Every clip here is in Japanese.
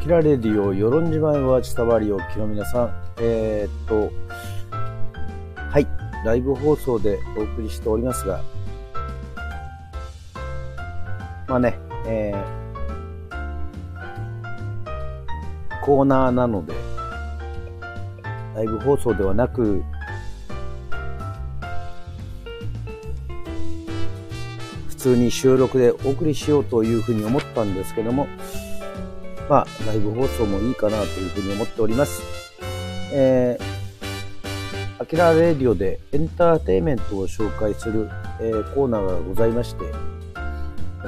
キラレディオ、与論島へは伝わりおきの皆さん、えー、っと、はい、ライブ放送でお送りしておりますが、まあね、えー、コーナーなので、ライブ放送ではなく、普通に収録でお送りしようというふうに思ったんですけども、まあ、ライブ放送もいいかなというふうに思っております。えー、アキラレディオでエンターテイメントを紹介する、えー、コーナーがございまして、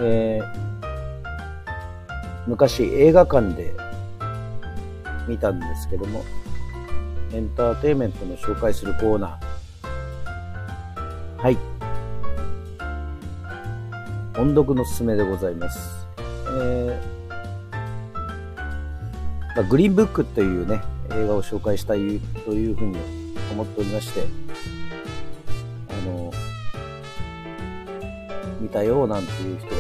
えー、昔映画館で見たんですけども、エンターテイメントの紹介するコーナー。はい。音読のすすめでございます。えー、まあ、グリーンブックというね、映画を紹介したいというふうに思っておりまして、あの、見たよなんていう人がい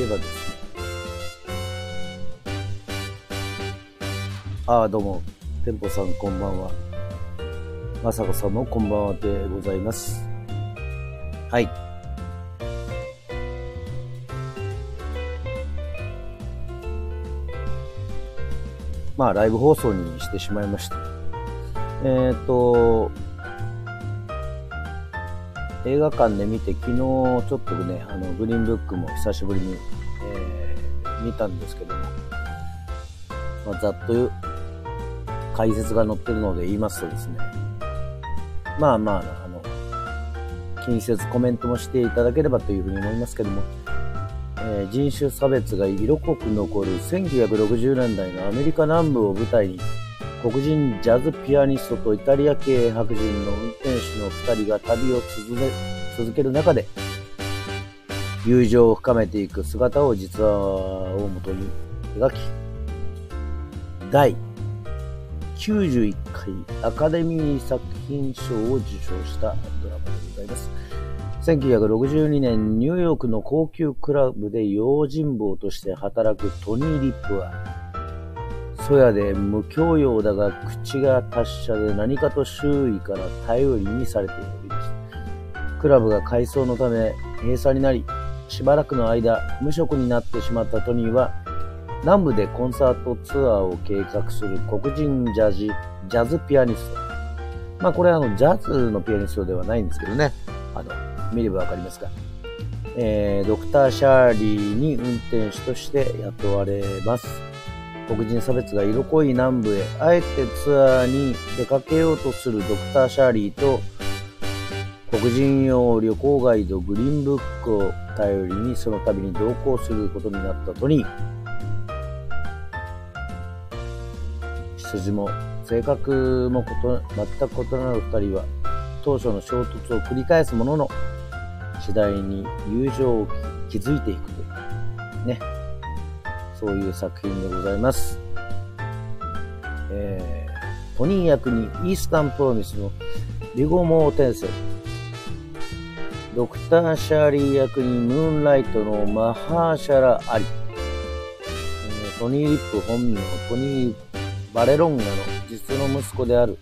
ればですね、ああ、どうも、店舗さんこんばんは。まさこさんもこんばんはでございます。はい。まあ、ライブ放送にしてしまいました。えっ、ー、と、映画館で見て、昨日ちょっとね、あの、グリーンブックも久しぶりに、えー、見たんですけども、まあ、ざっと解説が載ってるので言いますとですね、まあまあ、あの、気にせずコメントもしていただければというふうに思いますけども、えー、人種差別が色濃く残る1960年代のアメリカ南部を舞台に、黒人ジャズピアニストとイタリア系白人の運転手の2人が旅を続ける中で、友情を深めていく姿を実話をもとに描き、第91回アカデミー作品賞を受賞したドラマでございます。1962年、ニューヨークの高級クラブで用心棒として働くトニー・リップは、そやで無教養だが口が達者で何かと周囲から頼りにされておりました。クラブが改装のため閉鎖になり、しばらくの間無職になってしまったトニーは、南部でコンサートツアーを計画する黒人ジャジジャズピアニスト。まあこれはあのジャズのピアニストではないんですけどね。あの、見ればわかりますが。えー、ドクター・シャーリーに運転手として雇われます。黒人差別が色濃い南部へ、あえてツアーに出かけようとするドクター・シャーリーと、黒人用旅行ガイドグリーンブックを頼りにその旅に同行することになったトニー。筋も性格も全く異なる二人は当初の衝突を繰り返すものの次第に友情を築いていくというね。そういう作品でございます、えー、トニー役にイースタンプロミスのリゴモーテンセ。ルドクター・シャーリー役にムーンライトのマハーシャラ・アリ、え、トニー・リップ本名トニーバレロンガの実の息子である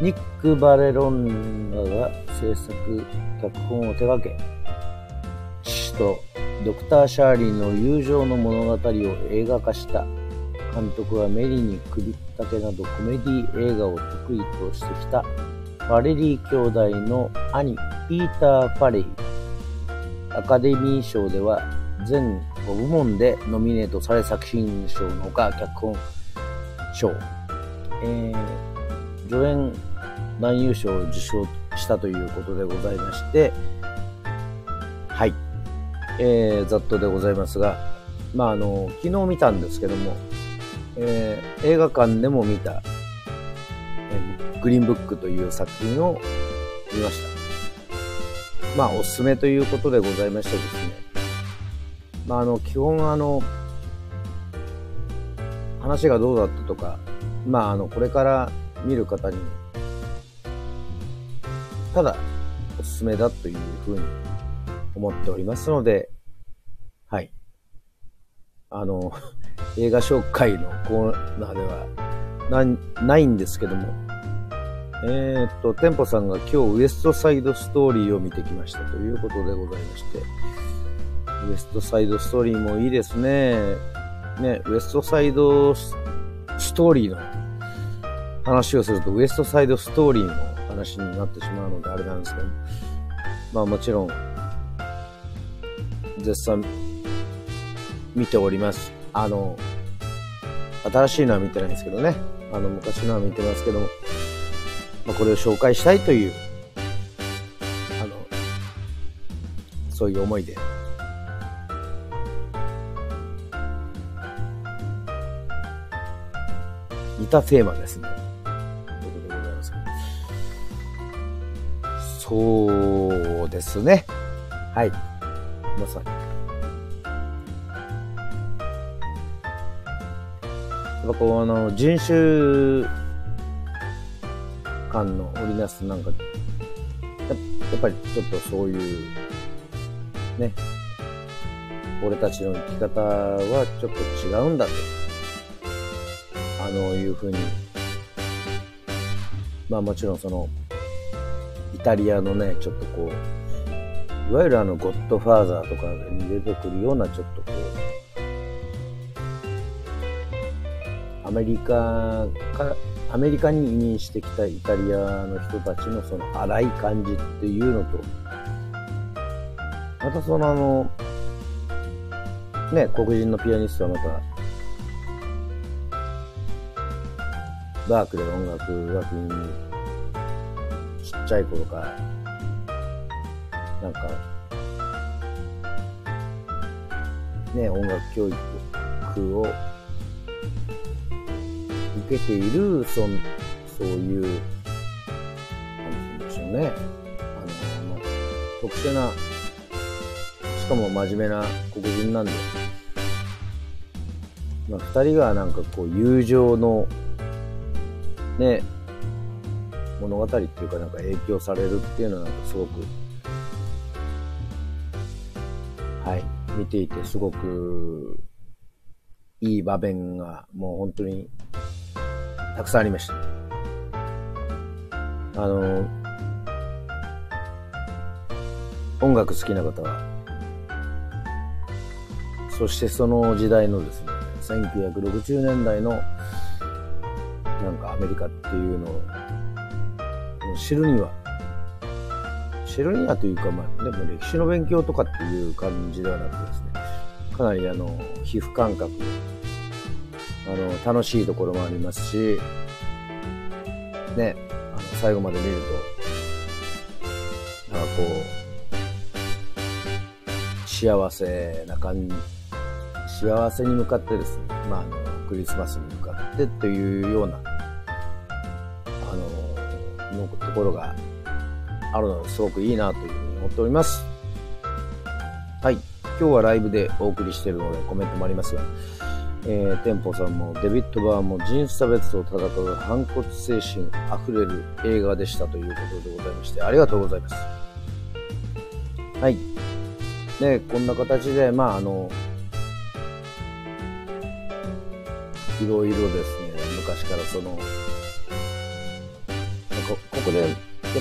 ニック・バレロンガが制作、脚本を手掛け、父とドクター・シャーリーの友情の物語を映画化した監督はメリーに首ったけなどコメディ映画を得意としてきたファレリー兄弟の兄ピーター・ファレイ。アカデミー賞では全5部門でノミネートされ作品賞のほか脚本賞、えー、助演男優賞を受賞したということでございまして、はい、えー、ざっとでございますが、まああの、昨日見たんですけども、えー、映画館でも見た、えー、グリーンブックという作品を見ました。まあ、おすすめということでございましてですね、まあ、あの、基本あの、話がどうだったとか、まあ、あの、これから見る方に、ただ、おすすめだというふうに思っておりますので、はい。あの、映画紹介のコーナーではなないんですけども、えー、っと、店舗さんが今日ウエストサイドストーリーを見てきましたということでございまして、ウエストサイドストーリーもいいですね。ね、ウエストサイドストーリーの話をすると、ウエストサイドストーリーの話になってしまうのであれなんですけど、まあもちろん、絶賛見ております。あの、新しいのは見てないんですけどね。あの、昔のは見てますけども、まあ、これを紹介したいという、あの、そういう思いで。似たテーマですね。そうですね。はい。まさに。やっぱこう、あの、人種間の織りなすなんか、やっぱりちょっとそういう、ね、俺たちの生き方はちょっと違うんだと、あの、いうふうに、まあもちろんその、イタリアのね、ちょっとこう、いわゆるあの、ゴッドファーザーとかに出てくるようなちょっとこう、アメリカかアメリカに移民してきたイタリアの人たちのその荒い感じっていうのと、またそのあの、ね、黒人のピアニストはまた、バークで音楽学院にちっちゃい頃から、なんか、ね、音楽教育を受けている、そそういう、なんて言うんでしょうね。あの、まあ、特殊な、しかも真面目な黒人なんで、まあ、二人がなんかこう、友情の、ね、物語っていうかなんか影響されるっていうのはなんかすごく、はい、見ていてすごくいい場面がもう本当にたくさんありました。あの、音楽好きな方は、そしてその時代のですね、1960年代のなんかアメリカっていうのを知るには、知るにはというか、まあ、でも歴史の勉強とかっていう感じではなくてですね、かなりあの、皮膚感覚あの、楽しいところもありますし、ね、あの最後まで見ると、なんかこう、幸せな感じ、幸せに向かってですね、まあ、あの、クリスマスに向かってというような、の、ところがあるのですごくいいなというふうに思っております。はい。今日はライブでお送りしているのでコメントもありますが、えー、店舗さんもデビッド・バーも人種差別と戦う反骨精神あふれる映画でしたということでございましてありがとうございます。はい。で、こんな形で、まあ、あの、いろいろですね、昔からその、こで、やっ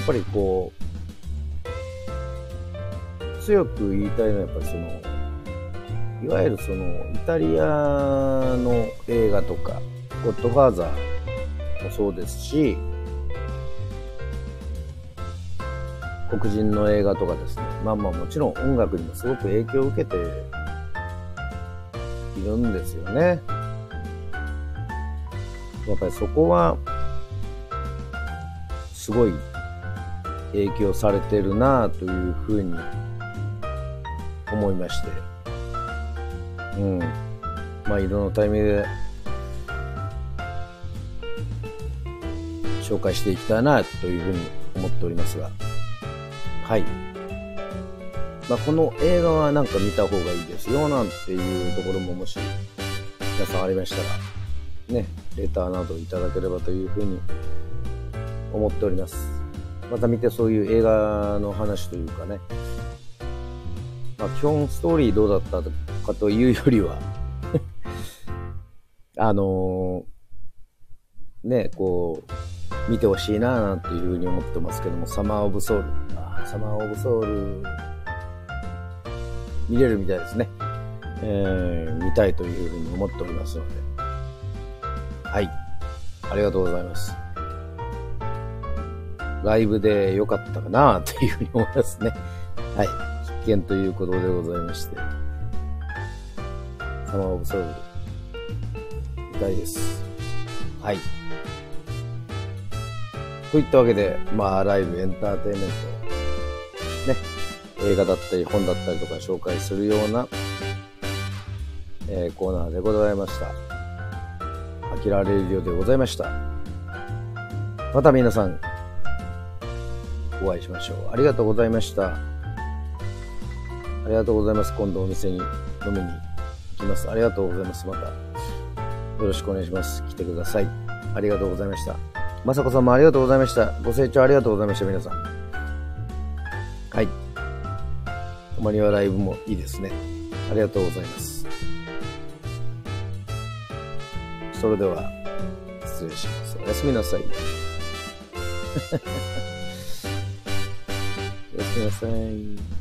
ぱりこう、強く言いたいのはやっぱりその、いわゆるそのイタリアの映画とか、ゴッドファーザーもそうですし、黒人の映画とかですね、まあまあもちろん音楽にもすごく影響を受けているんですよね。やっぱりそこは、すごい影響されてるなというふうに思いまして。うん。まあ、いろんなタイミングで紹介していきたいなというふうに思っておりますが。はい。まあ、この映画はなんか見た方がいいですよなんていうところももし皆さんありましたら、ね、レターなどいただければというふうに思っております。また見てそういう映画の話というかね、まあ、基本ストーリーどうだったかというよりは あのー、ね、こう、見てほしいななんていうふうに思ってますけども、サマーオブソウル。あサマーオブソウル、見れるみたいですね。えー、見たいというふうに思っておりますので。はい。ありがとうございます。ライブで良かったかなというふうに思いますね。はい。必見ということでございまして。サマーオブソウル、見たいです。はい。といったわけで、まあ、ライブ、エンターテインメント、ね、映画だったり本だったりとか紹介するような、えー、コーナーでございました。飽きられるようでございました。また皆さん、お会いしましょう。ありがとうございました。ありがとうございます。今度お店に飲みに行きます。ありがとうございます。また、よろしくお願いします。来てください。ありがとうございました。まさこさんもありがとうございました。ご清聴ありがとうございました、皆さん。はい。たまにはライブもいいですね。ありがとうございます。それでは、失礼します。おやすみなさい。おやすみなさい。